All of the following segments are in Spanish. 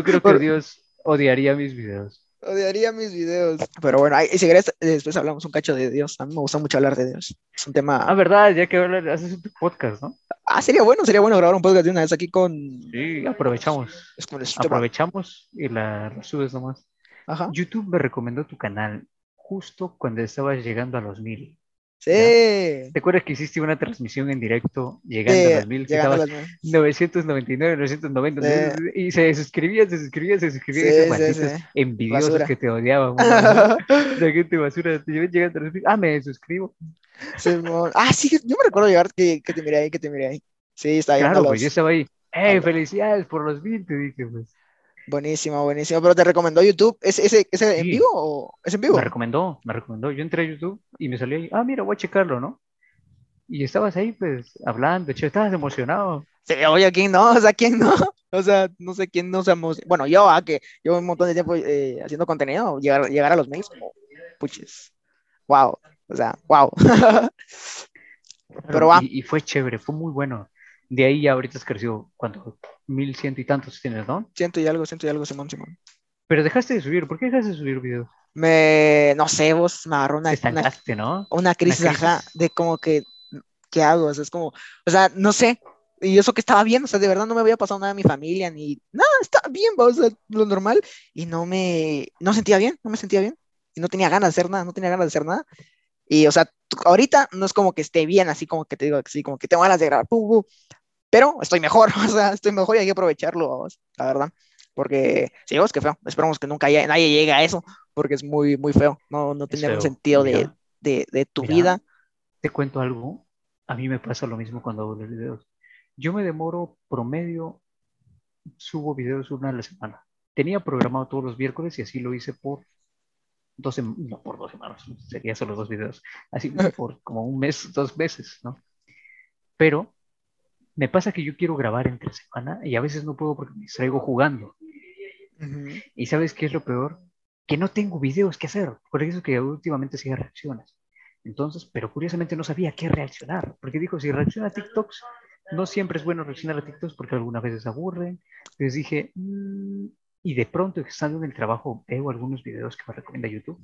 Yo creo que Dios odiaría mis videos. Odiaría mis videos. Pero bueno, ahí, si querés, después hablamos un cacho de Dios. A mí me gusta mucho hablar de Dios. Es un tema. Ah, verdad, ya que hablar, haces un podcast, ¿no? Ah, sería bueno, sería bueno grabar un podcast de una vez aquí con. Sí, aprovechamos. Es como el- Aprovechamos y la subes nomás. Ajá. YouTube me recomendó tu canal justo cuando estabas llegando a los mil. Sí. ¿Te acuerdas que hiciste una transmisión en directo llegando Sí, a los mil? que llegando a estabas los mil. 999, 990, Sí. y se suscribían, se suscribían, se suscribían, Sí, esos sí, malditos sí. envidiosos Basura. que te odiaban. La gente basura, te llegando a mil. Ah, me suscribo. Ah, sí, yo me recuerdo llegar que, que te miré ahí, que te miré ahí. Sí, está llegando Claro, a pues yo estaba ahí. ¡Ey, felicidades por los mil! Te dije, pues. Buenísimo, buenísimo. Pero te recomendó YouTube. ¿Es, ese, ese en Sí. vivo o es en vivo? Me recomendó, me recomendó. Yo entré a YouTube y me salió ahí, ah, mira, voy a checarlo, ¿no? Y estabas ahí, pues, hablando, che, estabas emocionado. Sí, oye, ¿quién no? O sea, ¿quién no? O sea, no sé quién no seamos. Bueno, yo, ah, que llevo un montón de tiempo eh, haciendo contenido, llegar, llegar a los mails como, puches, wow. O sea, wow. Pero va. Y, y fue chévere, fue muy bueno. De ahí ya ahorita has crecido, ¿cuánto? Mil ciento y tantos tienes, ¿no? Siento y algo, siento y algo, Simón, Simón. Pero dejaste de subir, ¿por qué dejaste de subir videos? Me, no sé, vos me agarró una, una, ¿no? una crisis, crisis. ajá, de como que, ¿qué hago? O sea, es como, o sea, no sé. Y eso que estaba bien, o sea, de verdad no me había pasado nada a mi familia, ni nada, estaba bien, o sea, lo normal, y no me, no sentía bien, no me sentía bien, y no tenía ganas de hacer nada, no tenía ganas de hacer nada. Y, o sea, ahorita no es como que esté bien, así como que te digo, así como que tengo ganas de grabar, pu, pu, pero estoy mejor, o sea, estoy mejor y hay que aprovecharlo, vamos, la verdad. Porque, sí, vos, qué feo, esperamos que nunca haya- nadie llegue a eso, porque es muy, muy feo, no, no un feo. sentido de, de, de tu Mira. vida. Te cuento algo, a mí me pasa lo mismo cuando hago los videos. Yo me demoro promedio, subo videos una a la semana. Tenía programado todos los miércoles y así lo hice por dos no por dos semanas, sería solo dos videos, así por como un mes, dos meses, ¿no? Pero me pasa que yo quiero grabar entre semana y a veces no puedo porque me distraigo jugando. ¿Y sabes qué es lo peor? Que no tengo videos que hacer. Por eso que últimamente hacía reacciones. Entonces, pero curiosamente no sabía qué reaccionar. Porque dijo, si reacciona a TikToks, no siempre es bueno reaccionar a TikToks porque algunas veces aburren. Entonces dije, "Mm", y de pronto estando en el trabajo veo algunos videos que me recomienda YouTube.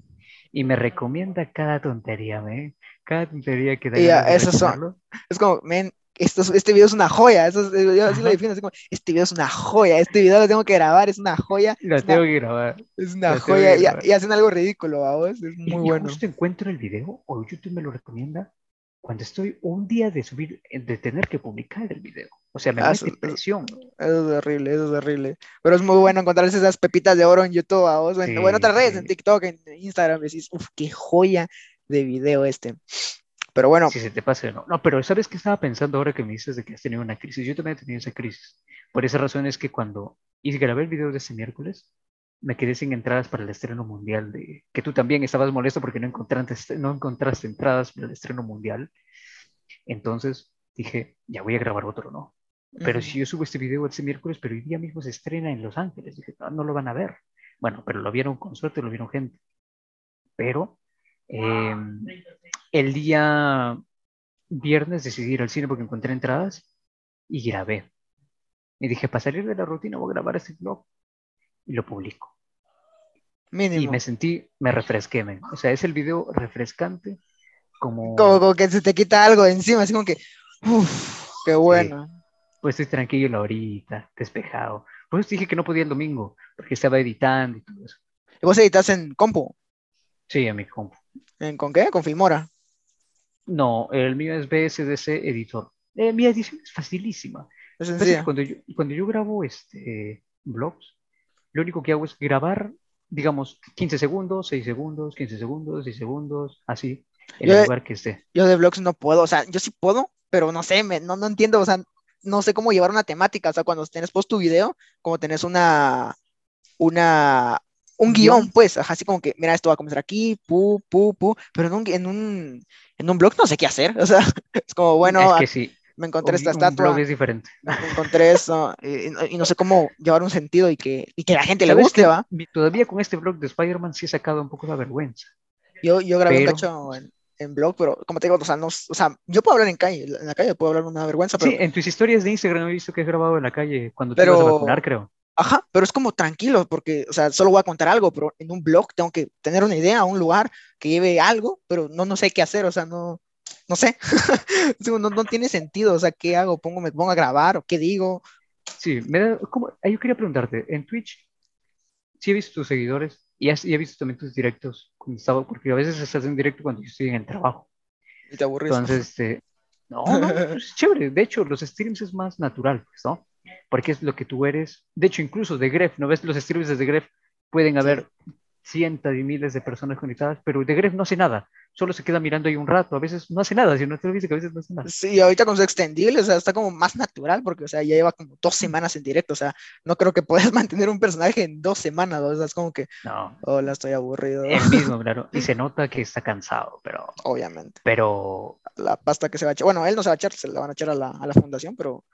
Y me recomienda cada tontería, ¿me? Cada tontería que da esos son-. Es como, men, esto es- este video es una joya. Eso es- yo así lo defino, así como, este video es una joya. Este video lo tengo que grabar, es una joya. Lo es una, tengo que grabar. es una lo tengo joya. Y, y hacen algo ridículo, vamos. Es Y, muy y bueno. justo encuentro el video, o YouTube me lo recomienda, cuando estoy un día de subir, eh, de tener que publicar el video. O sea, me Ah, mete eso- es horrible, eso es horrible. Pero es muy bueno encontrarse esas pepitas de oro en YouTube, vamos. O en, o en Sí, otras redes, en sí. TikTok, en Instagram. Decís, uff, qué joya de video este. Pero bueno, Si se te pasa, no. No, pero ¿sabes qué estaba pensando ahora que me dices de que has tenido una crisis? Yo también he tenido esa crisis. Por esa razón es que cuando hice grabé el video de este miércoles, me quedé sin entradas para el estreno mundial de... Que tú también estabas molesto porque no encontraste, no encontraste entradas para el estreno mundial. Entonces dije, ya voy a grabar otro, ¿no? Pero si yo subo este video este miércoles, pero hoy día mismo se estrena en Los Ángeles, dije, no, no lo van a ver. Bueno, pero lo vieron con suerte, lo vieron gente. Pero eh, el día viernes decidí ir al cine porque encontré entradas y grabé. Y dije, para salir de la rutina voy a grabar este vlog y lo publico. Y mínimo. me sentí, me refresqué, men. O sea, es el video refrescante como, Como, como que se te quita algo de encima, así como que, uff, qué bueno. pues estoy tranquilo ahorita, despejado. Por eso dije que no podía el domingo, porque estaba editando y todo eso. ¿Y vos editas en compu? Sí, a mi compu. ¿En, ¿Con qué? Con Filmora. No, el mío es BSDC Editor. Eh, mi edición es facilísima. Es. Cuando yo, cuando yo grabo este, vlogs, lo único que hago es grabar, digamos, 15 segundos, 6 segundos, 15 segundos, 6 segundos, así, en Yo- el lugar que esté. Yo de vlogs no puedo, o sea, yo sí puedo, pero no sé, me- no, no entiendo, o sea, no sé cómo llevar una temática, o sea, cuando tenés post tu video, como tenés una, una, un guion, pues, ajá, así como que, mira, esto va a comenzar aquí, pu, pu, pu, pero en un, en un, en un blog no sé qué hacer, o sea, es como, bueno, es ah, que sí, me encontré un, esta un estatua, blog es diferente. me encontré eso, y, y no- sé cómo llevar un sentido y que, y que la gente le ¿Sabes guste? ¿va? Todavía con este blog de Spider-Man sí he sacado un poco de vergüenza. Yo, yo grabé Pero- un cacho en, en blog, pero como te digo, o sea, no, o sea, yo puedo hablar en calle, en la calle puedo hablar una vergüenza, pero... Sí, en tus historias de Instagram he visto que has grabado en la calle cuando te Pero- ibas a vacunar, creo. Ajá, pero es como tranquilo, porque, o sea, solo voy a contar algo, pero en un blog tengo que tener una idea, un lugar que lleve algo, pero no, no sé qué hacer, o sea, no, no sé, no, no tiene sentido, o sea, ¿qué hago? ¿Pongo, ¿Me pongo a grabar o qué digo? Sí, me da, ¿cómo? Ah, yo quería preguntarte, en Twitch, sí he visto tus seguidores y, has, y he visto también tus directos, cuando estaba, porque a veces estás en directo cuando yo estoy en el trabajo. Y te aburres. Entonces, este, no, no, es chévere. De hecho, los streams es más natural, pues, ¿no? Porque es lo que tú eres. De hecho, incluso de Gref, ¿no ves? Los streams de Gref pueden haber cientos y miles de personas conectadas, pero de Gref no hace nada. Solo se queda mirando ahí un rato. A veces no hace nada, si no te lo dice que a veces no hace nada. Sí, ahorita con su extendible, o sea, está como más natural, porque, o sea, ya lleva como dos semanas en directo, o sea, no creo que puedas mantener un personaje en dos semanas, o sea, es como que, No, hola, estoy aburrido. el mismo, claro. Y se nota que está cansado, pero, Obviamente. pero, La pasta que se va a echar, bueno, él no se va a echar, se la van a echar a la, a la fundación, pero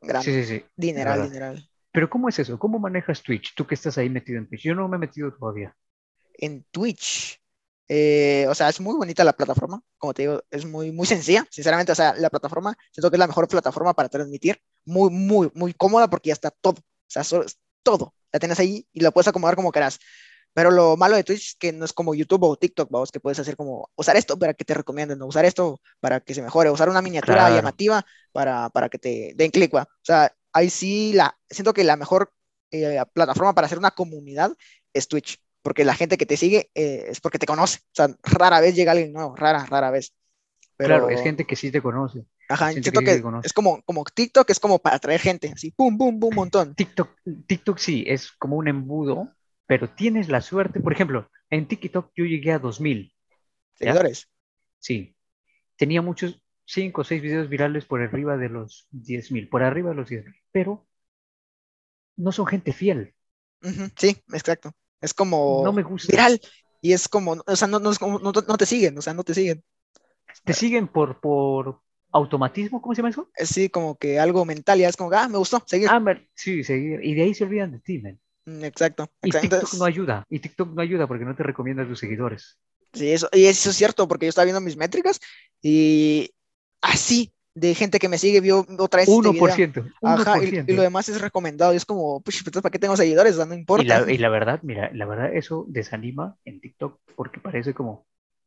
grande. sí, sí, sí. Dineral, verdad. dineral. Pero ¿cómo es eso? ¿Cómo manejas Twitch? Tú que estás ahí metido en Twitch. Yo no me he metido todavía. En Twitch, eh, o sea, es muy bonita la plataforma, como te digo, es muy, muy sencilla, sinceramente, o sea, la plataforma, siento que es la mejor plataforma para transmitir, muy, muy, muy cómoda porque ya está todo, o sea, solo- todo, la tienes ahí y la puedes acomodar como quieras. Pero lo malo de Twitch es que no es como YouTube o TikTok, vamos, que puedes hacer como usar esto para que te recomienden, ¿no? usar esto para que se mejore, usar una miniatura Claro. llamativa para, para que te den clic, ¿va? O sea, ahí sí, la, siento que la mejor eh, plataforma para hacer una comunidad es Twitch, porque la gente que te sigue eh, es porque te conoce, o sea, rara vez llega alguien nuevo, rara, rara vez. Pero, Claro, es gente que sí te conoce. ajá, gente siento que que es como, como TikTok, es como para atraer gente, así, pum, pum, pum, montón. TikTok, TikTok sí, es como un embudo, pero tienes la suerte. Por ejemplo, en TikTok yo llegué a 2000. ¿Ya? Seguidores. Sí. Tenía muchos, 5 o 6 videos virales por arriba de los 10.000, por arriba de los 10.000, pero no son gente fiel. Sí, exacto. Es como No me gusta. viral y es como, o sea, no, no, es como- no, no te siguen, o sea, no te siguen. Te siguen por, por automatismo, ¿cómo se llama eso? Es sí, como que algo mental, ya es como, ah, me gustó, seguir. Ah, sí, seguir. Y de ahí se olvidan de ti, man. Mm, Exacto. Y exacto. TikTok Entonces, no ayuda. Y TikTok no ayuda porque no te recomienda a tus seguidores. sí, eso, y eso es cierto, porque yo estaba viendo mis métricas y así, de gente que me sigue, vio otra vez este video. 1%. Ajá, y, 1%. y lo demás es recomendado. Y es como, pues, ¿para qué tengo seguidores? No Y importa. la, y la verdad, mira, la verdad eso desanima en TikTok porque parece como,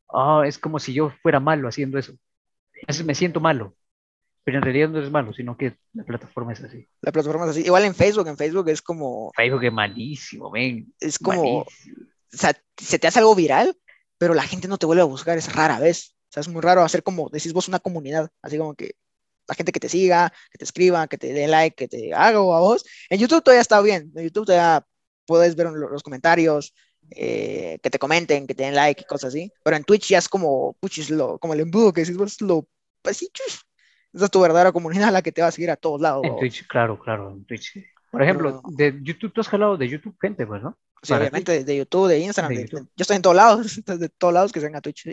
ah, es como si yo fuera malo haciendo eso. Entonces me siento malo, pero en realidad no es malo, sino que la plataforma es así. La plataforma es así. Igual en Facebook, en Facebook es como, Facebook es malísimo, ven. es como, o malísimo. sea, se te hace algo viral, pero la gente no te vuelve a buscar, es rara vez. O sea, es muy raro hacer como, decís vos, una comunidad, así como que la gente que te siga, que te escriba, que te dé like, que te haga o a vos. En YouTube todavía está bien, en YouTube todavía puedes ver lo- los comentarios, eh, que te comenten, que te den like y cosas así, pero en Twitch ya es como, puchis, lo, como el embudo que decís vos, lo, pues sí, chus. Esa es tu verdadera comunidad, la que te va a seguir a todos lados. En. Twitch, claro, claro, en Twitch. Por ejemplo, de YouTube, tú has jalado de YouTube gente, pues, ¿no? Sí, para obviamente de, de YouTube, de Instagram, De de- YouTube. yo estoy en todos lados, de todos lados que sean a Twitch.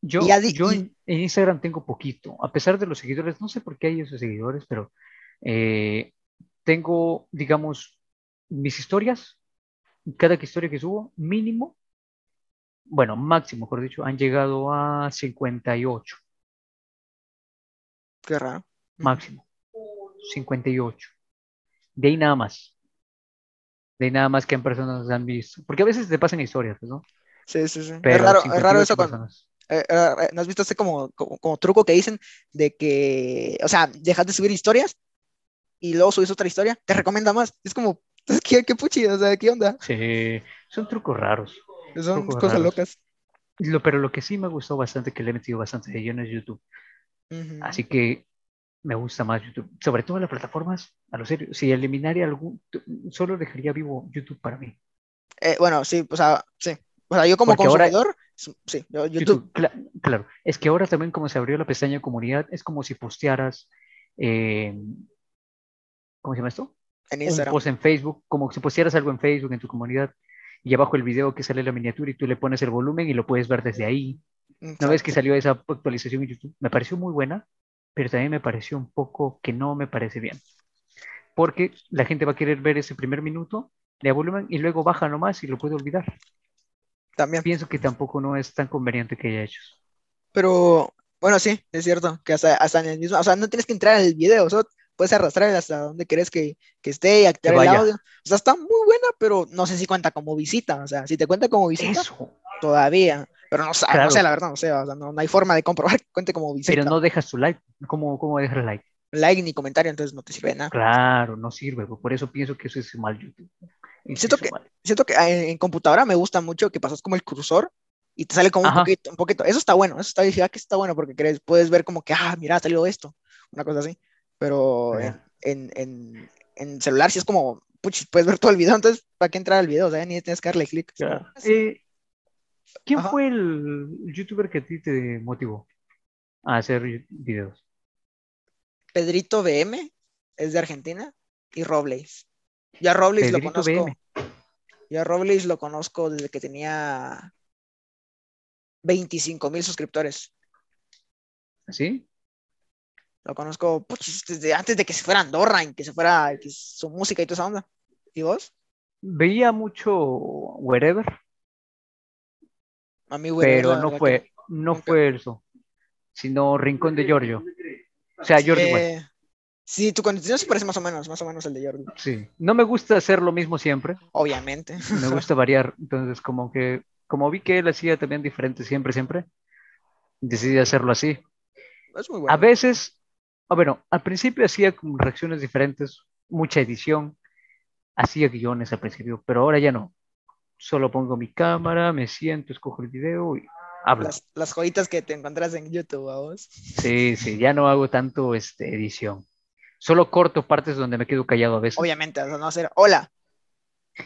Yo, Y yo en Instagram tengo poquito, a pesar de los seguidores, no sé por qué hay esos seguidores, pero eh, tengo, digamos, mis historias, cada historia que subo, mínimo, bueno, máximo, mejor dicho, han llegado a 58, Qué raro. máximo, 58. De ahí nada más. De ahí nada más que en personas han visto. Porque a veces te pasan historias, ¿no? Sí, sí, sí. Pero es raro, es raro 58 eso cuando, personas. eh, eh, ¿no has visto ese como, como, como truco que dicen de que, o sea, dejas de subir historias y luego subes otra historia, te recomienda más? Es como, ¿qué, qué puchi? O sea, ¿qué onda? Sí, son trucos raros. Son Trucos cosas raros. locas. Lo, pero lo que sí me gustó bastante, que le he metido bastante de lleno es YouTube. Así que me gusta más YouTube. Sobre todo en las plataformas, a lo serio. Si eliminaría algún, solo dejaría vivo YouTube para mí. Eh, bueno, sí, o sea, sí. O sea, yo como Porque ahora- consumidor, sí, yo- YouTube, YouTube, cla- claro. Es que ahora también como se abrió la pestaña comunidad, es como si postearas, eh, ¿cómo se llama esto? en Un Instagram. post en Facebook, como si postearas algo en Facebook, en tu comunidad, y abajo el video que sale la miniatura y tú le pones el volumen y lo puedes ver desde ahí. ¿No ves que Exacto. salió esa actualización en YouTube? Me pareció muy buena, pero también me pareció un poco que no me parece bien. Porque la gente va a querer ver ese primer minuto, le volumen y luego baja nomás y lo puede olvidar. También. Pienso que tampoco no es tan conveniente que haya hecho. Pero, bueno, sí, es cierto, que hasta, hasta en el mismo, o sea, no tienes que entrar al video, solo puedes arrastrar hasta donde quieres que, que esté y activar Que el audio. O sea, está muy buena, pero no sé si cuenta como visita. O sea, si te cuenta como visita, Eso. todavía. Pero no, sé, no Claro. sé, la verdad, no sé. O sea, no, no hay forma de comprobar que cuente como visita. Pero no dejas tu like. ¿Cómo, cómo dejas like? Like ni comentario, entonces no te sirve de nada. Claro, no sirve. Por eso pienso que eso es mal YouTube. Eso Siento es que- mal. Siento que ah, en, en computadora me gusta mucho que pasas como el cursor y te sale como un poquito, un poquito. Eso está bueno, eso está, ah, que está bueno porque crees, puedes ver como que, ah, mira, salió esto, una cosa así. Pero en, en, en, en celular sí es como, puchis, puedes ver todo el video, entonces, ¿para qué entrar al video? O sea, ni tienes que darle clic. Claro. Eh, ¿Quién Ajá. fue el youtuber que a ti te motivó a hacer videos? Pedrito BM es de Argentina y Robles. Ya Robles lo conozco. BM. Ya Robles lo conozco desde que tenía 25 mil suscriptores. ¿Sí? Lo conozco puch, desde antes de que se fuera a Andorra, en que se fuera que su música y toda esa onda. ¿Y vos? Veía mucho Wherever, A mí, güey, pero no fue, que- no fue eso, sino Rincón de Giorgio. O sea, Giorgio, Eh, sí, tu contenido se parece más o menos, más o menos al de Jordi. sí. No me gusta hacer lo mismo siempre, Obviamente. me gusta variar. Entonces, como que, como vi que él hacía también diferente siempre, siempre, decidí hacerlo así. Es muy A bueno. veces, ah, bueno, al principio hacía reacciones diferentes, mucha edición, hacía guiones al principio, pero ahora ya no. Solo pongo mi cámara, me siento, escojo el video y hablo. Las, las joyitas que te encontrás en YouTube, ¿a vos? Sí, sí, ya no hago tanto este, edición. Solo corto partes donde me quedo callado a veces. Obviamente, no hacer, hola.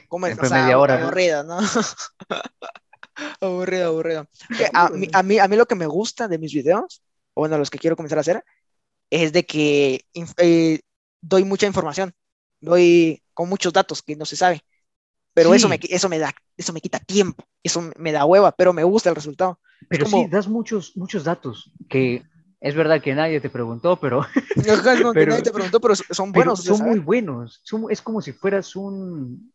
¿Cómo es? O sea, media hora, aburrido, ¿no? aburrido, aburrido. A, mí, a, mí, a mí lo que me gusta de mis videos, o bueno, los que quiero comenzar a hacer, es de que eh, doy mucha información, doy con muchos datos que no se sabe. Pero eso, me, eso, me da, eso me quita tiempo, eso me da hueva, pero me gusta el resultado. Pero como- sí, das muchos, muchos datos que es verdad que nadie te preguntó, pero, es como que Pero- nadie te preguntó, pero son pero buenos. son muy buenos. Son- es como si fueras un,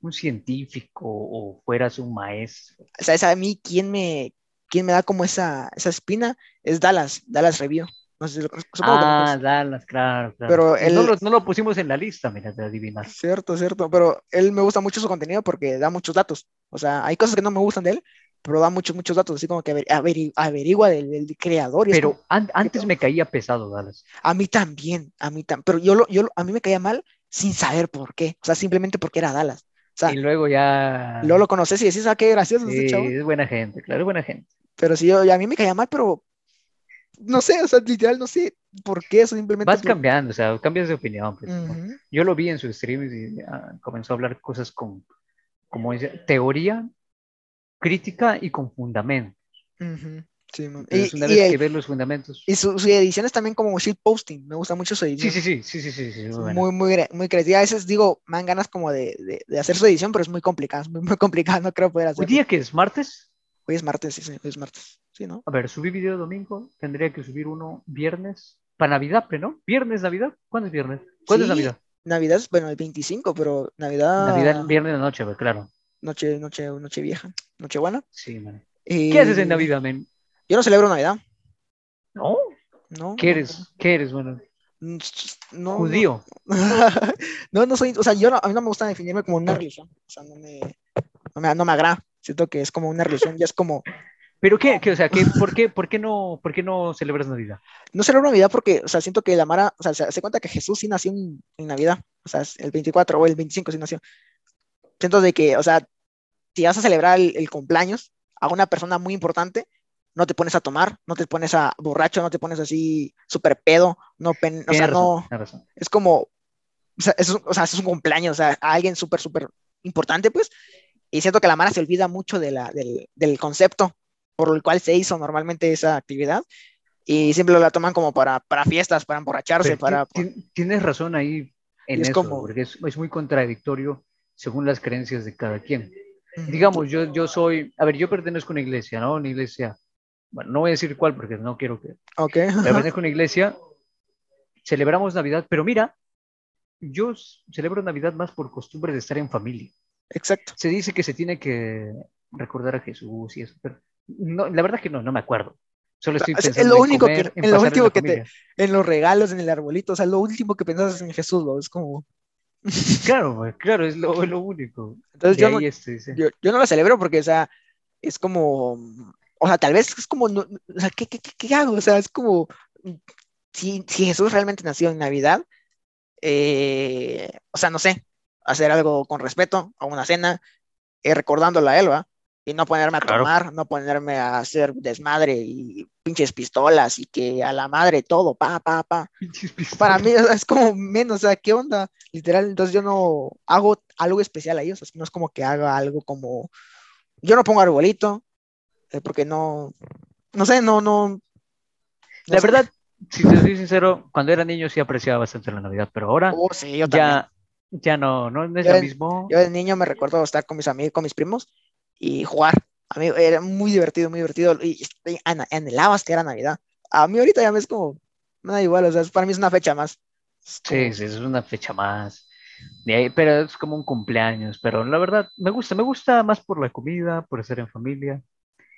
un científico o fueras un maestro. ¿Sabes a mí quién me, quién me da como esa, esa espina? Es Dallas, Dallas Review. No sé si lo Ah. Dallas, claro, claro. Pero no, lo, no lo pusimos en la lista, mira, de adivinar. Cierto, cierto, pero él me gusta mucho su contenido porque da muchos datos. O sea, hay cosas que no me gustan de él, pero da muchos, muchos datos, así como que averi- averi- averigua del, del creador. y Pero como, an- antes me caía pesado Dallas. a mí también, a mí también, pero yo, lo, yo a mí me caía mal sin saber por qué. O sea, simplemente porque era Dallas. O sea, Y luego ya... luego lo conoces y decís, ah, qué gracioso Sí, ese chavo. es buena gente, claro, es buena gente. Pero sí, yo, a mí me caía mal, pero no sé, o sea, literal, no sé por qué, eso simplemente. Vas cambiando, o sea, cambias de opinión. pues, ¿no? Ujú. Yo lo vi en su stream y ah, comenzó a hablar cosas con, como dice, teoría, crítica y con fundamento. Ujú, sí, man. Entonces, Y, una y vez el- que ves los fundamentos... y su, su edición es también como shitposting, me gusta mucho su edición. Sí, sí, sí, sí, sí, sí, sí, muy muy, muy, muy creativa. A veces digo, me dan ganas como de, de, de hacer su edición, pero es muy complicado, es muy, muy complicado, no creo poder Hoy hacerlo. día que es martes, Hoy es martes, sí, sí, hoy es martes. Sí, ¿no? a ver, subí video domingo, tendría que subir uno viernes, para Navidad, pero ¿no? ¿Viernes, Navidad? ¿Cuándo es viernes? ¿Cuándo Sí, es Navidad? Navidad es, bueno, el 25, pero Navidad, Navidad, viernes de noche, pues, claro. noche, noche, noche vieja, noche buena. Sí, man. Y ¿Qué haces en Navidad, men? Yo no celebro Navidad, ¿No? ¿no? ¿Qué no, eres? ¿Qué eres, bueno? no, no, Judío. No, no soy, o sea, yo no, a mí no me gusta definirme como una religión, o sea, no me, no me, no me agrada, siento que es como una religión, ya es como, ¿Pero qué? qué o sea, ¿qué, por, qué, por, qué no, ¿por qué no celebras Navidad? no celebro Navidad porque, o sea, siento que la Mara, o sea, se hace cuenta que Jesús sí nació en, en Navidad, o sea, el 24 o el 25 sí nació. Siento de que, o sea, si vas a celebrar el, el cumpleaños a una persona muy importante, no te pones a tomar, no te pones a borracho, no te pones así súper pedo, no, pen- o sea, Tienes razón, no, tienes razón. es como, o sea, es, o sea, es un cumpleaños, o sea, a alguien súper, súper importante, pues, y siento que la Mara se olvida mucho de la, del, del concepto por el cual se hizo normalmente esa actividad, y siempre la toman como para, para fiestas, para emborracharse, para... ti- ti- tienes razón ahí en es eso, como- porque es, es muy contradictorio según las creencias de cada quien. Digamos, yo, yo soy, a ver, yo pertenezco a una iglesia, ¿no? Una iglesia, bueno, no voy a decir cuál porque no quiero que, Ok. pertenezco a una iglesia, celebramos Navidad, pero mira, yo celebro Navidad más por costumbre de estar en familia. Exacto. Se dice que se tiene que recordar a Jesús y eso, pero no, la verdad que no, no me acuerdo. Solo estoy Es- es pensando lo en único comer, que- en en lo último que te-. En los regalos, en el arbolito, o sea, lo último que pensás es en Jesús, ¿no? Es como... Claro, claro, es lo, es lo único. Entonces yo no, sí. yo, yo no lo celebro porque, o sea, es como, o sea, tal vez es como, no- o sea, ¿qué, qué, qué- hago? O sea, es como, si, si Jesús realmente nació en Navidad, eh, o sea, no sé, hacer algo con respeto a una cena, eh, recordándola a él, ¿va? Y no ponerme a Claro. tomar, no ponerme a hacer desmadre y pinches pistolas y que a la madre todo, pa, pa, pa. Para mí es como menos, o sea, ¿qué onda? Literal, entonces yo no hago algo especial a ellos, o sea, no es como que haga algo como, yo no pongo arbolito, eh, porque no, no sé, no, no. no La sé. verdad, si te soy sincero, cuando era niño sí apreciaba bastante la Navidad, pero ahora Oh, sí, yo también. ya, ya no, no, es lo mismo. Yo de niño me recuerdo estar con mis amigos, con mis primos y jugar. A mí era muy divertido, muy divertido. Y y ana- anhelabas que era Navidad. A mí ahorita ya me es como, me da igual, o sea, para mí es una fecha más. Sí, sí, es una fecha más. De ahí, pero es como un cumpleaños, pero la verdad me gusta, me gusta más por la comida, por estar en familia,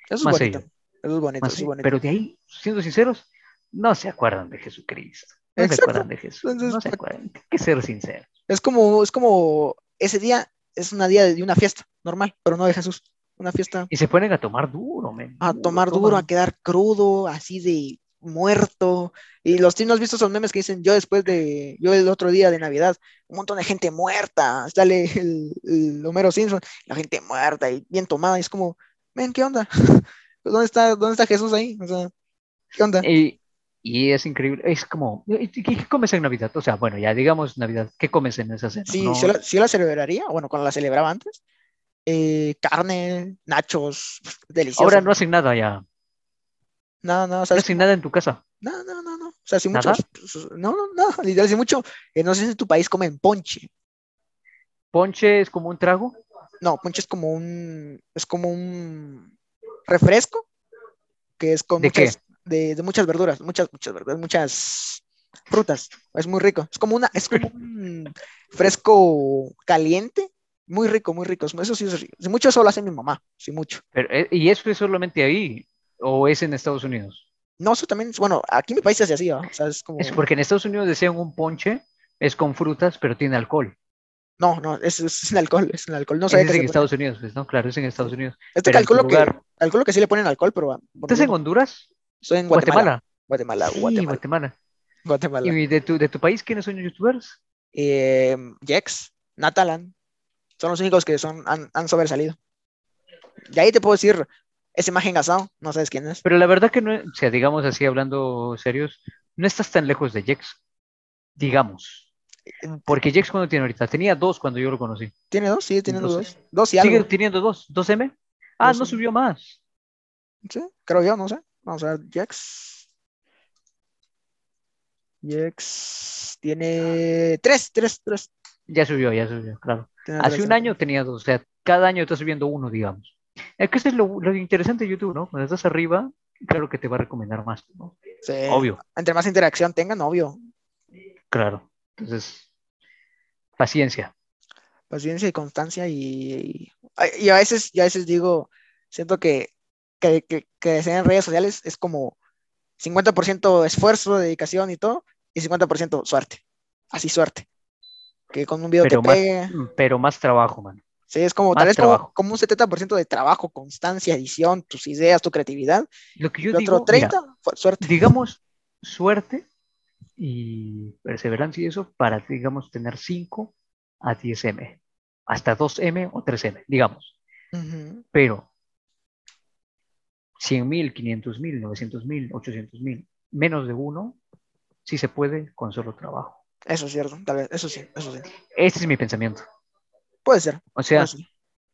Eso es más bonito. ello. Eso es bonito, eso es bonito. Pero de ahí, siendo sinceros, no se acuerdan de Jesucristo. No se Exacto. acuerdan de Jesús. Entonces, no se acuerdan. Hay que ser sinceros. Es como, es como ese día es un día de una fiesta normal, pero no de Jesús. Una fiesta Y se ponen a tomar duro, men. a tomar duro, a toman. quedar crudo, así de muerto. Y los tíos, ¿no has visto esos memes que dicen yo después de, yo el otro día de Navidad, un montón de gente muerta, sale el, el Homero Simpson, la gente muerta y bien tomada, y es como, ven, ¿qué onda? ¿Dónde está, dónde está Jesús ahí? O sea, ¿qué onda? Y, y es increíble. Es como, ¿y ¿qué, comes en Navidad? O sea, bueno, ya digamos Navidad, ¿qué comes en esa cena? Sí, No- la, la celebraría, bueno, cuando la celebraba antes, eh, carne, nachos, delicioso. Ahora no hacen nada ya. No, no, o No sea, hacen nada en tu casa. No, no, no, no. O sea, si muchos. No, no, no. Literal, si mucho. eh, no sé si en tu país comen ponche. Ponche es como un trago. No, ponche es como un. Es como un refresco. Que es con ¿De qué? muchas. De, de muchas verduras. Muchas, muchas verduras. Muchas frutas. Es muy rico. Es como una. Es como un fresco caliente. Muy rico, muy rico. Eso sí es rico. Si mucho eso lo hace mi mamá. Sí, mucho. Pero, eh, ¿Y eso es solamente ahí? ¿O es en Estados Unidos? No, eso también. es- Bueno, aquí en mi país se hace así, ¿va? O sea, es como. Es porque en Estados Unidos decían un ponche, es con frutas, pero tiene alcohol. No, no, es, es en alcohol. Es en alcohol. No sabía es que en Estados Unidos, pues, ¿no? Claro, es en Estados Unidos. Este en calculo que, calculo que sí le ponen alcohol, pero por ¿Estás en Honduras? soy en Guatemala. Guatemala. Guatemala, Sí, Guatemala, Guatemala. Guatemala. ¿Y de tu, de tu país quiénes son youtubers? Eh, Jex, Natalan, son los únicos que son, han, han sobresalido. Y ahí te puedo decir, esa imagen gasado, no sabes quién es. Pero la verdad que no, o sea, digamos así, hablando serios, no estás tan lejos de Jex, digamos. Porque Jex cuando tiene ahorita, tenía dos cuando yo lo conocí. ¿Tiene dos? Sí, tiene No dos. Dos y ¿Sigue algo. teniendo dos? ¿Dos M? Ah, Dos no subió más. Sí, creo yo, no sé. Vamos a ver, Jex. Jex tiene tres, tres, tres. Ya subió, ya subió, claro. Hace un año tenía dos, o sea, cada año está subiendo uno, digamos. Es que eso es lo, lo interesante de YouTube, ¿no? Cuando estás arriba, claro que te va a recomendar más, ¿no? Sí. Obvio, Entre más interacción tengan, obvio. claro. Entonces, paciencia. paciencia y constancia y, y, y a veces, y a veces digo, siento que, que, que, que en redes sociales es como 50% esfuerzo, dedicación y todo, y 50% suerte. Así suerte. Que con un video Pero te más, pegue. pero más trabajo, man. Sí, es como, más tal vez como, como un 70% de trabajo, constancia, edición, tus ideas, tu creatividad. Lo que yo El digo, otro mira, 30, fue suerte. digamos, suerte y perseverancia y eso para, digamos, tener 5 a 10 M, hasta 2 M o 3 M, digamos. Ujú. Pero 100 mil, 500 mil, 900 mil, 800 mil, menos de uno, sí se puede con solo trabajo. Eso es cierto, tal vez, eso sí, eso sí. Ese es mi pensamiento. Puede ser. O sea, ser.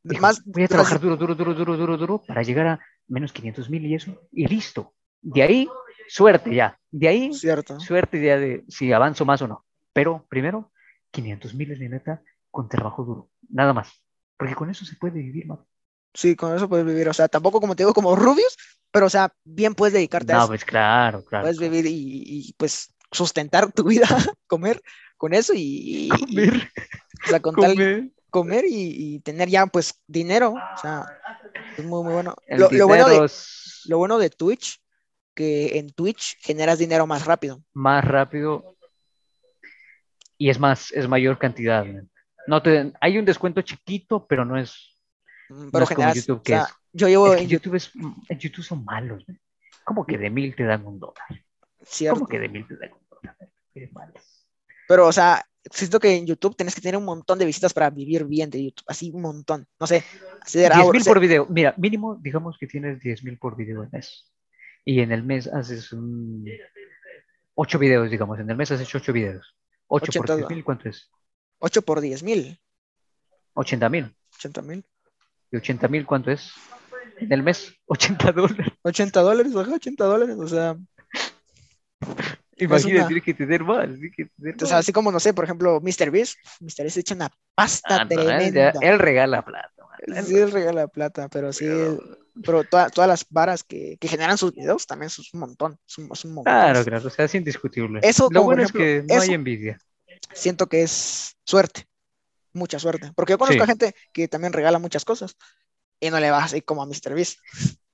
Más, voy a trabajar duro, duro, duro, duro, duro, duro para llegar a menos 500 mil y eso, y listo. De ahí, suerte ya. De ahí, cierto. suerte ya de si avanzo más o no. Pero primero, 500 mil es mi meta con trabajo duro, nada más. Porque con eso se puede vivir, man. Sí, con eso puedes vivir. O sea, tampoco como te digo, como Rubius, pero o sea, bien puedes dedicarte a No, eso. pues claro, claro. Puedes vivir y, y, pues sustentar tu vida, comer con eso y, y- Comer, o sea, con tal comer. y, y tener ya pues dinero. O sea, es muy, muy bueno. Lo, lo bueno de, lo bueno de Twitch, que en Twitch generas dinero más rápido. Más rápido y es más, es mayor cantidad. No te, hay un descuento chiquito, pero no es, mm, pero no es YouTube, que es, yo llevo en YouTube, es, en YouTube son malos. ¿Cómo que de mil te dan un dólar? Cierto. ¿Cómo que de mil? Pero, o sea, siento que en YouTube tienes que tener un montón de visitas para vivir bien de YouTube, así un montón. No sé, 10 mil por video. Mira, mínimo, digamos que tienes 10 mil por video en mes. Y en el mes haces un... 8 videos, digamos. En el mes haces 8 videos. 8 por 10 mil, ¿cuánto es? 8 por 10 mil. 80 mil. 80 mil. ¿Y 80 mil cuánto es? En el mes, 80 dólares. 80 dólares, baja 80 dólares, o sea. Imagínate, tienes que tener más. Que tener o sea, así como, no sé, por ejemplo, Mr. Beast. Mr. Beast echa una pasta ah, tremenda. él, regala plata. Sí, él regala plata, pero sí. Pero todas las varas que, que, generan sus videos también son un montón. Son, un montón. Claro, claro, o sea, es indiscutible. Eso, Lo bueno es que no hay envidia. Siento que es suerte, mucha suerte. Porque yo conozco a gente que también regala muchas cosas y no le va así como a Mr. Beast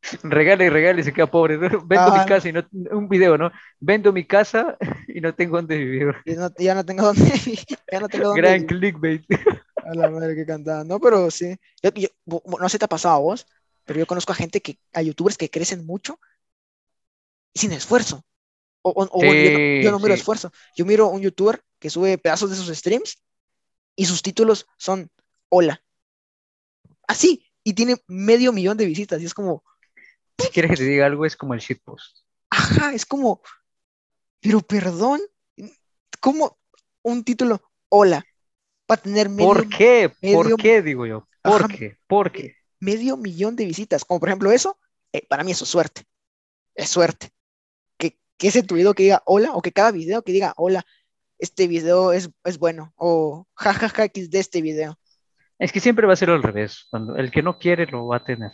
regala y regala y se queda pobre. Vendo mi casa y no, un video, ¿no? Vendo mi casa y no tengo dónde vivir. ya no tengo dónde, ya no tengo dónde Gran clickbait. A la madre que cantaba. No, pero sí. Yo, no sé te ha pasado a vos, pero yo conozco a gente que, a youtubers que crecen mucho sin esfuerzo. O, yo, no, miro esfuerzo. Yo miro un youtuber que sube pedazos de sus streams y sus títulos son hola. Así, y tiene medio millón de visitas. Y es como, si quieres que te diga algo, es como el shitpost. Ajá, es como, pero perdón, ¿cómo un título, hola, para tener medio... ¿Por qué? ¿Por qué, digo yo? ¿Por qué? ¿Por qué? Medio millón de visitas, como por ejemplo eso, eh, para mí eso es suerte, es suerte. Que, que ese tu video que diga hola, o que cada video que diga hola, este video es, es bueno, o jajaja, ja, de este video. Es que siempre va a ser al revés, cuando el que no quiere lo va a tener.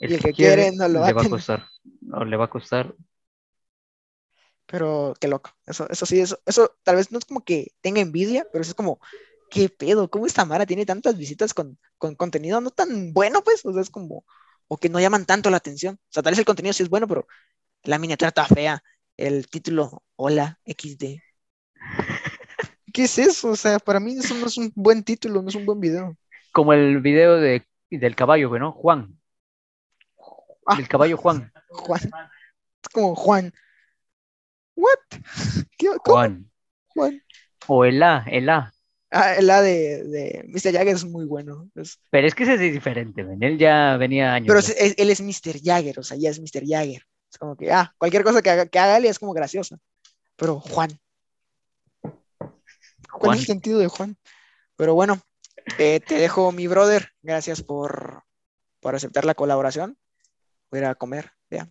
El, que, quiere, no lo le va a costar. No, le va a costar. Pero qué loco. Eso, eso sí, eso, eso tal vez no es como que tenga envidia, pero es como, ¿qué pedo? ¿Cómo esta Mara tiene tantas visitas con, con contenido no tan bueno, pues? O sea, es como, o que no llaman tanto la atención. O sea, tal vez el contenido sí es bueno, pero la miniatura está fea. El título, hola, XD. ¿Qué es eso? O sea, para mí eso no es un buen título, no es un buen video. Como el video de, del caballo, ¿no? Juan. Ah. el caballo Juan. Juan. Es como Juan. ¿What? Juan. Juan. O el A, el A. Ah, el A de, de Mr. Jagger es muy bueno. Pero es que ese es diferente, Él ya venía años. Pero él es Mr. Jagger, o sea, ya es Mr. Jagger. Es como que, ah, cualquier cosa que haga, que haga él es como graciosa. Pero Juan. ¿Cuál es el sentido de Juan? Pero bueno, eh, te dejo mi brother. Gracias por, por aceptar la colaboración voy a ir a comer, ya.